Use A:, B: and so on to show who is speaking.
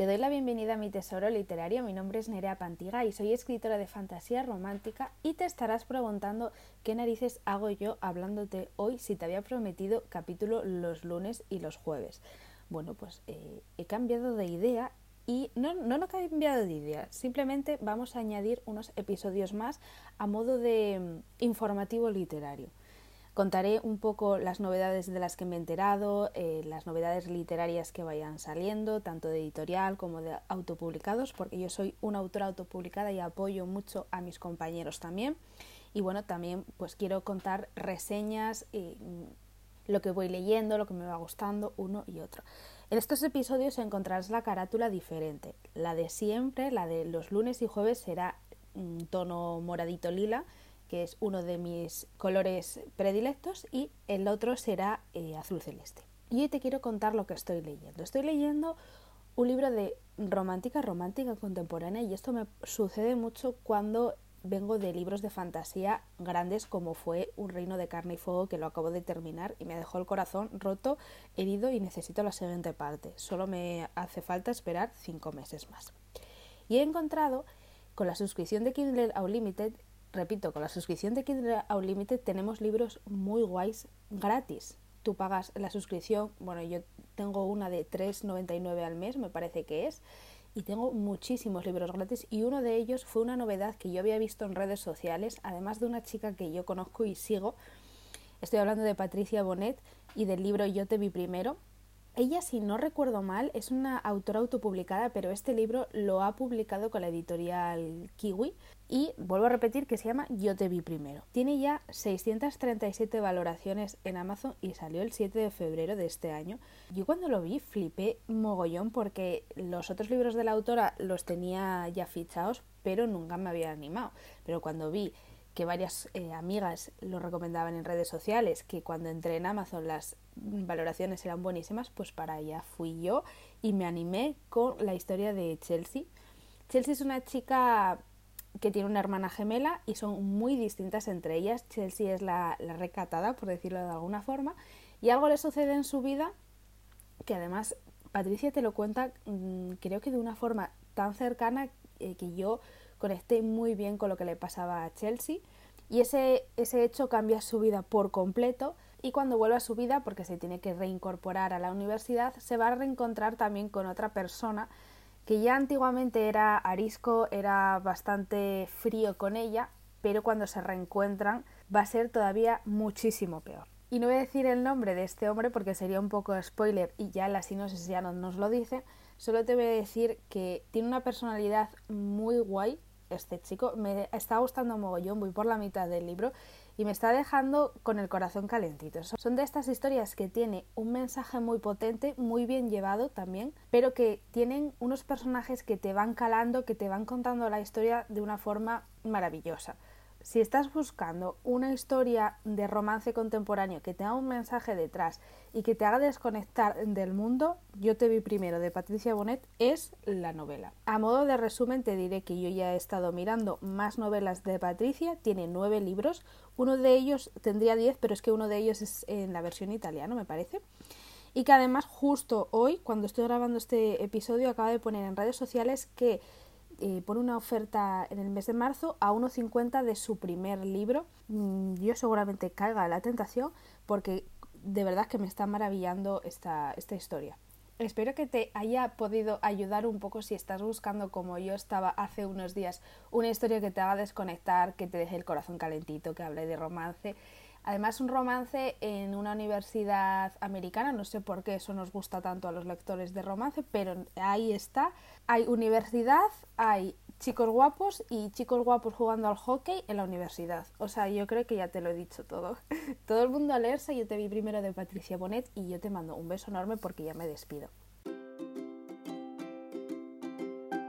A: Te doy la bienvenida a mi tesoro literario. Mi nombre es Nerea Pantiga y soy escritora de fantasía romántica y te estarás preguntando qué narices hago yo hablándote hoy si te había prometido capítulo los lunes y los jueves. Bueno, pues eh, he cambiado de idea y no, no, no he cambiado de idea, simplemente vamos a añadir unos episodios más a modo de mm, informativo literario. Contaré un poco las novedades de las que me he enterado, eh, las novedades literarias que vayan saliendo, tanto de editorial como de autopublicados, porque yo soy una autora autopublicada y apoyo mucho a mis compañeros también. Y bueno, también pues quiero contar reseñas, y, mm, lo que voy leyendo, lo que me va gustando, uno y otro. En estos episodios encontrarás la carátula diferente. La de siempre, la de los lunes y jueves, será tono moradito lila que es uno de mis colores predilectos, y el otro será eh, azul celeste. Y hoy te quiero contar lo que estoy leyendo. Estoy leyendo un libro de romántica, romántica contemporánea, y esto me sucede mucho cuando vengo de libros de fantasía grandes como fue Un reino de carne y fuego que lo acabo de terminar y me dejó el corazón roto, herido y necesito la siguiente parte. Solo me hace falta esperar cinco meses más. Y he encontrado con la suscripción de Kindle Unlimited repito, con la suscripción de Kindle Unlimited tenemos libros muy guays gratis. Tú pagas la suscripción, bueno, yo tengo una de 3,99 al mes, me parece que es, y tengo muchísimos libros gratis y uno de ellos fue una novedad que yo había visto en redes sociales, además de una chica que yo conozco y sigo. Estoy hablando de Patricia Bonet y del libro Yo te vi primero, ella, si no recuerdo mal, es una autora autopublicada, pero este libro lo ha publicado con la editorial Kiwi y vuelvo a repetir que se llama Yo te vi primero. Tiene ya 637 valoraciones en Amazon y salió el 7 de febrero de este año. Yo cuando lo vi flipé mogollón porque los otros libros de la autora los tenía ya fichados, pero nunca me había animado. Pero cuando vi que varias eh, amigas lo recomendaban en redes sociales, que cuando entré en Amazon las valoraciones eran buenísimas, pues para allá fui yo y me animé con la historia de Chelsea. Chelsea es una chica que tiene una hermana gemela y son muy distintas entre ellas. Chelsea es la, recatada, por decirlo de alguna forma, y algo le sucede en su vida que además Patricia te lo cuenta mm, creo que de una forma tan cercana eh, que yo conecté muy bien con lo que le pasaba a Chelsea. Y ese, ese hecho cambia su vida por completo. Y cuando vuelve a su vida, porque se tiene que reincorporar a la universidad, se va a reencontrar también con otra persona que ya antiguamente era arisco, era bastante frío con ella, pero cuando se reencuentran va a ser todavía muchísimo peor. Y no voy a decir el nombre de este hombre porque sería un poco spoiler y ya la sinopsis ya no nos lo dice, solo te voy a decir que tiene una personalidad muy guay, este chico. Me está gustando mogollón, voy por la mitad del libro y me está dejando con el corazón calentito. Son de estas historias que tiene un mensaje muy potente, muy bien llevado también, pero que tienen unos personajes que te van calando, que te van contando la historia de una forma maravillosa si estás buscando una historia de romance contemporáneo que tenga un mensaje detrás y que te haga desconectar del mundo, yo te vi primero de Patricia Bonet es la novela. A modo de resumen te diré que yo ya he estado mirando más novelas de Patricia, tiene nueve libros, uno de ellos tendría diez, pero es que uno de ellos es en la versión italiana, me parece. Y que además justo hoy, cuando estoy grabando este episodio, acaba de poner en redes sociales que eh, pone una oferta en el mes de marzo a 1,50 de su primer libro. Mm, yo seguramente caiga la tentación porque de verdad que me está maravillando esta, esta historia. Espero que te haya podido ayudar un poco si estás buscando, como yo estaba hace unos días, una historia que te haga desconectar, que te deje el corazón calentito, que hable de romance. Además, un romance en una universidad americana, no sé por qué eso nos gusta tanto a los lectores de romance, pero ahí está. Hay universidad, hay chicos guapos y chicos guapos jugando al hockey en la universidad. O sea, yo creo que ya te lo he dicho todo. todo el mundo a leerse, yo te vi primero de Patricia Bonet y yo te mando un beso enorme porque ya me despido.